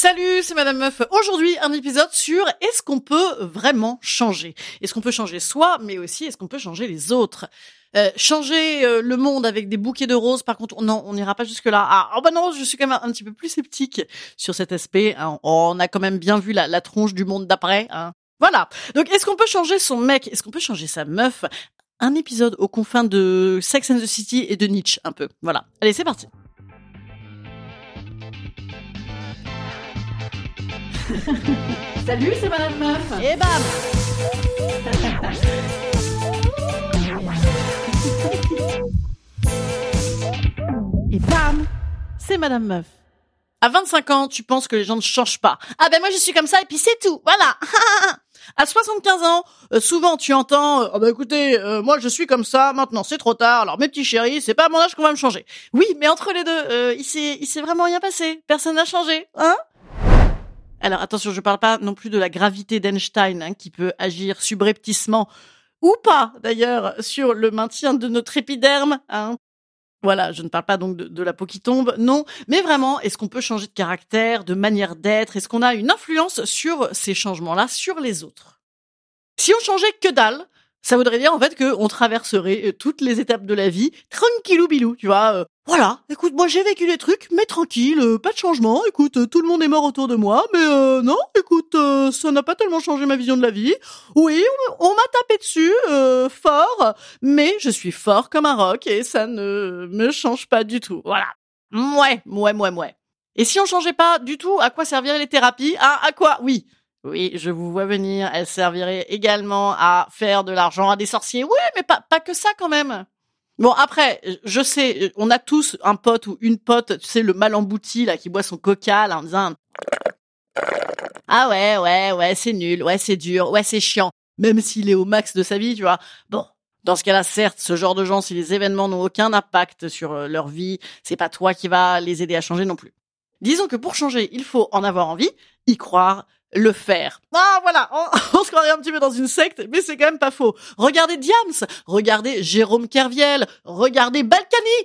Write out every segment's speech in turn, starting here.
Salut, c'est Madame Meuf. Aujourd'hui, un épisode sur est-ce qu'on peut vraiment changer? Est-ce qu'on peut changer soi, mais aussi est-ce qu'on peut changer les autres? Euh, changer euh, le monde avec des bouquets de roses, par contre, non, on n'ira pas jusque-là. Ah, oh bah non, je suis quand même un, petit peu plus sceptique sur cet aspect. Hein. Oh, on a quand même bien vu la, la tronche du monde d'après. Hein. Voilà. Donc, est-ce qu'on peut changer son mec? Est-ce qu'on peut changer sa meuf? Un épisode aux confins de Sex and the City et de Nietzsche, un peu. Voilà. Allez, c'est parti. Salut, c'est Madame Meuf. Et bam Et bam C'est Madame Meuf. À 25 ans, tu penses que les gens ne changent pas. Ah ben moi je suis comme ça et puis c'est tout. Voilà. à 75 ans, euh, souvent tu entends euh, "Ah ben écoutez, euh, moi je suis comme ça, maintenant c'est trop tard. Alors mes petits chéris, c'est pas à mon âge qu'on va me changer." Oui, mais entre les deux, il s'est il s'est vraiment rien passé. Personne n'a changé, hein? Alors attention, je parle pas non plus de la gravité d'Einstein hein, qui peut agir subrepticement ou pas d'ailleurs sur le maintien de notre épiderme. Hein. Voilà, je ne parle pas donc de, la peau qui tombe, non, mais vraiment, est-ce qu'on peut changer de caractère, de manière d'être? Est-ce qu'on a une influence sur ces changements-là, sur les autres? Si on changeait que dalle, ça voudrait dire en fait qu'on traverserait euh, toutes les étapes de la vie tranquillou bilou, tu vois. Euh, voilà, écoute, moi j'ai vécu des trucs, mais tranquille, euh, pas de changement. Écoute, tout le monde est mort autour de moi, mais non, écoute, ça n'a pas tellement changé ma vision de la vie. Oui, on, m'a tapé dessus, fort, mais je suis fort comme un roc et ça ne me change pas du tout. Voilà. Mouais, mouais, mouais, mouais. Et si on changeait pas du tout, à quoi serviraient les thérapies? Ah, à quoi? Oui, oui, je vous vois venir. Elle servirait également à faire de l'argent à des sorciers. Oui, mais pas, pas que ça quand même. Bon, après, je sais, on a tous un pote ou une pote, tu sais, le mal embouti, là, qui boit son coca, là, en disant, ah ouais, ouais, ouais, c'est nul, ouais, c'est dur, ouais, c'est chiant. Même s'il est au max de sa vie, tu vois. Bon. Dans ce cas-là, certes, ce genre de gens, si les événements n'ont aucun impact sur euh, leur vie, c'est pas toi qui va les aider à changer non plus. Disons que pour changer, il faut en avoir envie, y croire, le faire. Ah voilà, on, se croirait un petit peu dans une secte, mais c'est quand même pas faux. Regardez Diams, regardez Jérôme Kerviel, regardez Balkany.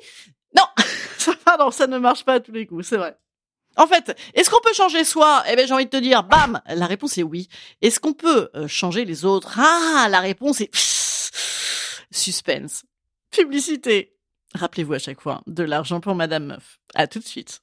Non, ça, non, ça ne marche pas à tous les coups, c'est vrai. En fait, est-ce qu'on peut changer soi? Eh ben, j'ai envie de te dire, bam, la réponse est oui. Est-ce qu'on peut euh, changer les autres? Ah, la réponse est suspense. Publicité. Rappelez-vous à chaque fois, de l'argent pour Madame Meuf. À tout de suite.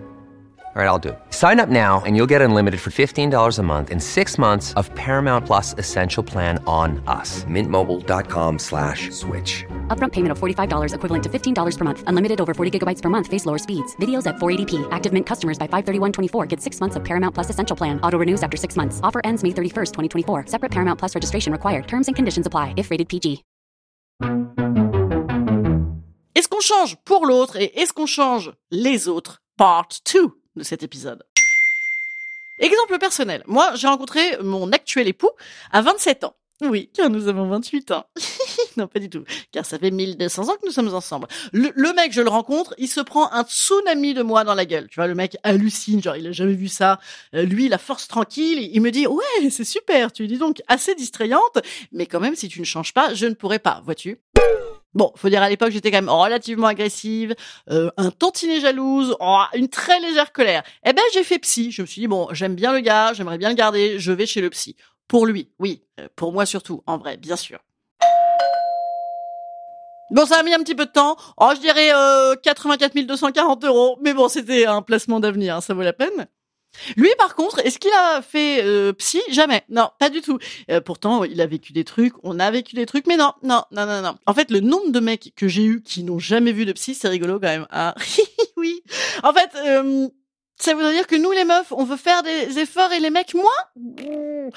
All right, I'll do it. Sign up now and you'll get unlimited for $15 a month and six months of Paramount Plus Essential Plan on us. Mintmobile.com slash switch. Upfront payment of $45 equivalent to $15 per month. Unlimited over 40 gigabytes per month. Face lower speeds. Videos at 480p. Active Mint customers by 531.24 get six months of Paramount Plus Essential Plan. Auto renews after six months. Offer ends May 31st, 2024. Separate Paramount Plus registration required. Terms and conditions apply if rated PG. Est-ce qu'on change pour l'autre et est-ce qu'on change les autres? Part 2 de cet épisode. Exemple personnel. Moi, j'ai rencontré mon actuel époux à 27 ans. Oui, car nous avons 28 ans. non, pas du tout. Car ça fait 1200 ans que nous sommes ensemble. Le, mec, je le rencontre, il se prend un tsunami de moi dans la gueule. Tu vois, le mec hallucine, genre il a jamais vu ça. Euh, lui, la force tranquille, il me dit, ouais, c'est super, tu dis donc assez distrayante, mais quand même, si tu ne changes pas, je ne pourrai pas, vois-tu. Bon, faut dire à l'époque j'étais quand même relativement agressive, euh, un tantinet jalouse, oh, une très légère colère. Eh ben j'ai fait psy. Je me suis dit bon, j'aime bien le gars, j'aimerais bien le garder, je vais chez le psy. Pour lui, oui. Euh, pour moi surtout, en vrai, bien sûr. Bon, ça a mis un petit peu de temps. Oh, je dirais euh, 84 240 euros. Mais bon, c'était un placement d'avenir, hein, ça vaut la peine. Lui, par contre, est-ce qu'il a fait euh, psy? Jamais. Non, pas du tout. Euh, pourtant, il a vécu des trucs, on a vécu des trucs, mais non, non, non, non, non. En fait, le nombre de mecs que j'ai eu qui n'ont jamais vu de psy, c'est rigolo quand même. Ah, oui. En fait, euh, ça voudrait dire que nous, les meufs, on veut faire des efforts et les mecs, moins?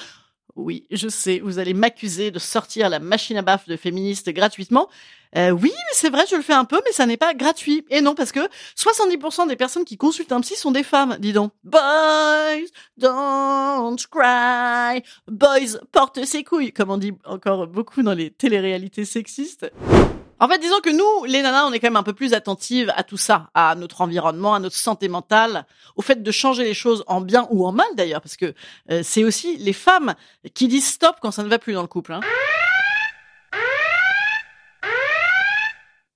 Oui, je sais, vous allez m'accuser de sortir la machine à baffe de féministe gratuitement. Euh, oui, mais c'est vrai, je le fais un peu, mais ça n'est pas gratuit. Et non, parce que 70% des personnes qui consultent un psy sont des femmes, dis donc. Boys, don't cry. Boys, porte ses couilles, comme on dit encore beaucoup dans les téléréalités sexistes. En fait, disons que nous, les nanas, on est quand même un peu plus attentives à tout ça, à notre environnement, à notre santé mentale, au fait de changer les choses en bien ou en mal d'ailleurs, parce que euh, c'est aussi les femmes qui disent stop quand ça ne va plus dans le couple. Hein.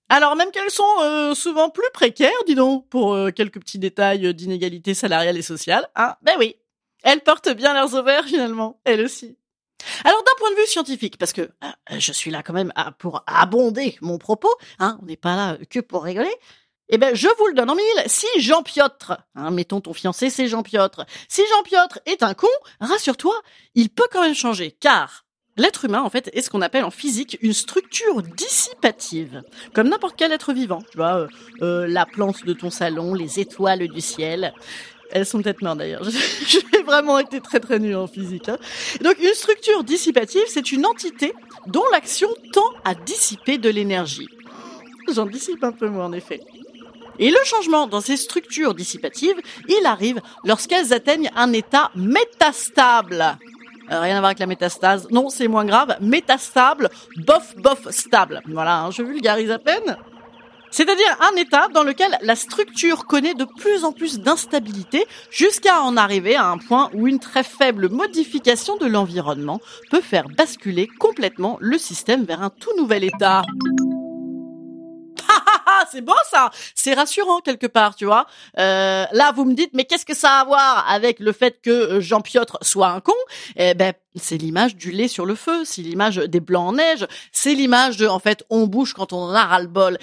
Alors même qu'elles sont euh, souvent plus précaires, dis donc, pour euh, quelques petits détails d'inégalité salariale et sociale, hein, ben oui, elles portent bien leurs ovaires finalement, elles aussi. Alors d'un point de vue scientifique, parce que euh, je suis là quand même pour abonder mon propos, hein, on n'est pas là que pour rigoler. Eh ben, je vous le donne en mille. Si Jean Piotre, hein, mettons ton fiancé, c'est Jean Piotre. Si Jean Piotre est un con, rassure-toi, il peut quand même changer, car l'être humain, en fait, est ce qu'on appelle en physique une structure dissipative, comme n'importe quel être vivant. Tu vois, euh, euh, la plante de ton salon, les étoiles du ciel. Elles sont peut-être mortes d'ailleurs. J'ai vraiment été très très nulle en physique. Hein. Donc une structure dissipative, c'est une entité dont l'action tend à dissiper de l'énergie. J'en dissipe un peu moi en effet. Et le changement dans ces structures dissipatives, il arrive lorsqu'elles atteignent un état métastable. Euh, rien à voir avec la métastase. Non, c'est moins grave. Métastable, bof, bof, stable. Voilà, hein, je vulgarise à peine. C'est-à-dire un état dans lequel la structure connaît de plus en plus d'instabilité jusqu'à en arriver à un point où une très faible modification de l'environnement peut faire basculer complètement le système vers un tout nouvel état. c'est bon ça, c'est rassurant quelque part, tu vois. Euh, là, vous me dites, mais qu'est-ce que ça a à voir avec le fait que euh, Jean Piotre soit un con? Eh ben, c'est l'image du lait sur le feu, c'est l'image des blancs en neige, c'est l'image de, en fait, on bouge quand on en a ras le bol.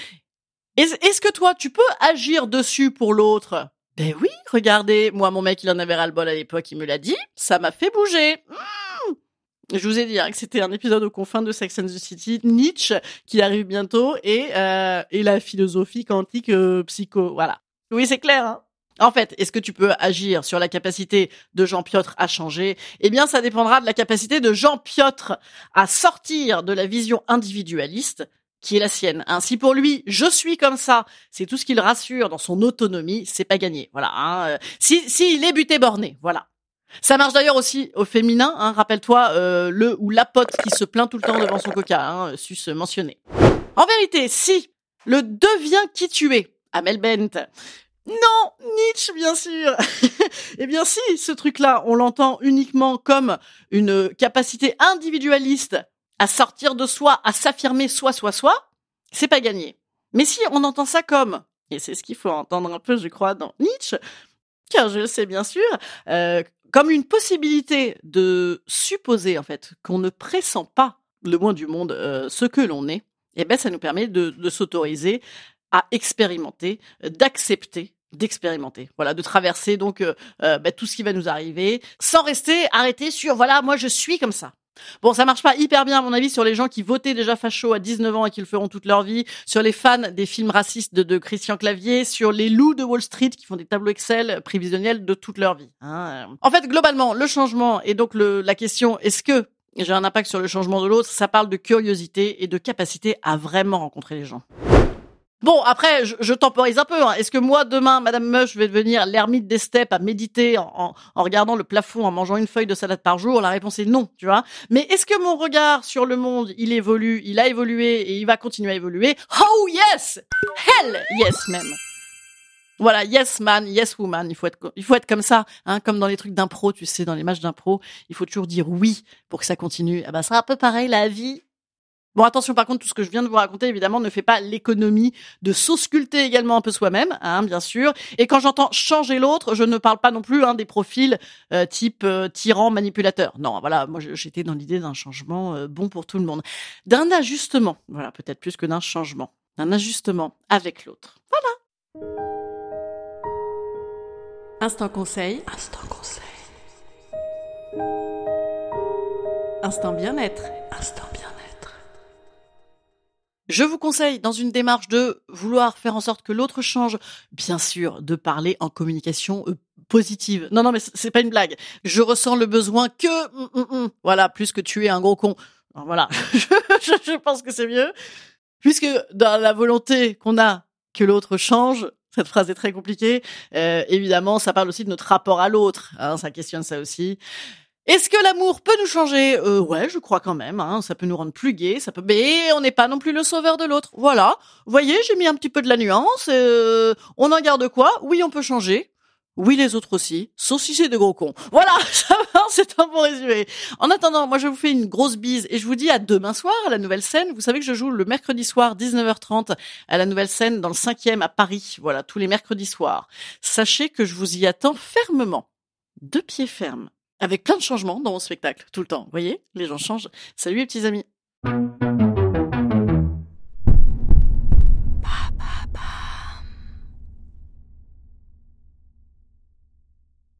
Est-ce que toi, tu peux agir dessus pour l'autre? Ben oui, regardez, moi, mon mec, il en avait ras-le-bol à l'époque, il me l'a dit, ça m'a fait bouger. Mmh. je vous ai dit hein, que c'était un épisode aux confins de Sex and the City, Nietzsche, qui arrive bientôt, et, euh, et la philosophie quantique euh, psycho, voilà. Oui, c'est clair, hein en fait, est-ce que tu peux agir sur la capacité de Jean Piotre à changer? Eh bien, ça dépendra de la capacité de Jean Piotre à sortir de la vision individualiste qui est la sienne. Hein. Si pour lui, je suis comme ça, c'est tout ce qu'il rassure dans son autonomie, c'est pas gagné. Voilà. Hein. Euh, si, si il est buté borné, voilà. Ça marche d'ailleurs aussi au féminin. Hein. Rappelle-toi euh, le ou la pote qui se plaint tout le temps devant son coca, hein, sus mentionné. En vérité, si le devient qui tu es, Amel Bent. Non, Nietzsche, bien sûr. eh bien, si ce truc-là, on l'entend uniquement comme une capacité individualiste à sortir de soi, à s'affirmer soi, soi, soi, c'est pas gagné. Mais si on entend ça comme, et c'est ce qu'il faut entendre un peu, je crois, dans Nietzsche, car je le sais bien sûr, euh, comme une possibilité de supposer en fait qu'on ne pressent pas le moins du monde euh, ce que l'on est, eh ben ça nous permet de, de s'autoriser à expérimenter, d'accepter d'expérimenter, voilà, de traverser donc euh, bah, tout ce qui va nous arriver, sans rester arrêté sur voilà moi je suis comme ça. Bon, ça marche pas hyper bien à mon avis sur les gens qui votaient déjà facho à 19 ans et qui le feront toute leur vie, sur les fans des films racistes de, Christian Clavier, sur les loups de Wall Street qui font des tableaux Excel prévisionnels de toute leur vie. Hein. En fait, globalement, le changement et donc la question est-ce que j'ai un impact sur le changement de l'autre, ça parle de curiosité et de capacité à vraiment rencontrer les gens. Bon, après, je, temporise un peu. Hein. Est-ce que moi, demain, Madame Meuf, je vais devenir l'ermite des steppes à méditer en, regardant le plafond, en mangeant une feuille de salade par jour? La réponse est non, tu vois. Mais est-ce que mon regard sur le monde, il évolue, il a évolué et il va continuer à évoluer? Oh yes Hell yes même voilà, yes man, yes woman, il faut être, il faut être comme ça, hein, comme dans les trucs d'impro, tu sais, dans les matchs d'impro, il faut toujours dire oui pour que ça continue. Ah bah, c'est un peu pareil la vie. Bon, attention, par contre, tout ce que je viens de vous raconter, évidemment, ne fait pas l'économie de s'ausculter également un peu soi-même, hein, bien sûr. Et quand j'entends changer l'autre, je ne parle pas non plus hein, des profils euh, type euh, tyran, manipulateur. Non, voilà, moi j'étais dans l'idée d'un changement euh, bon pour tout le monde, d'un ajustement. Voilà, peut-être plus que d'un changement, d'un ajustement avec l'autre. Voilà. Instant conseil. Instant conseil. Instant bien-être. Instant je vous conseille, dans une démarche de vouloir faire en sorte que l'autre change, bien sûr, de parler en communication euh, positive. Non, non, mais c'est pas une blague. Je ressens le besoin que, mm, mm, mm. voilà, plus que tu es un gros con. voilà, je, pense que c'est mieux. Puisque dans la volonté qu'on a que l'autre change, cette phrase est très compliquée. Euh, évidemment, ça parle aussi de notre rapport à l'autre. Hein, ça questionne ça aussi. Est-ce que l'amour peut nous changer? Euh, Ouais, je crois quand même. Hein. Ça peut nous rendre plus gays, ça peut. Mais on n'est pas non plus le sauveur de l'autre. Voilà. Voyez, j'ai mis un petit peu de la nuance. Euh, on en garde quoi? Oui, on peut changer. Oui, les autres aussi, sauf si c'est de gros cons. Voilà, c'est un bon résumé. En attendant, moi je vous fais une grosse bise et je vous dis à demain soir à la nouvelle scène. Vous savez que je joue le mercredi soir 19h30 à la nouvelle scène dans le 5e à Paris. Voilà, tous les mercredis soirs. Sachez que je vous y attends fermement. De pied ferme avec plein de changements dans mon spectacle, tout le temps. Vous voyez, les gens changent. Salut les petits amis.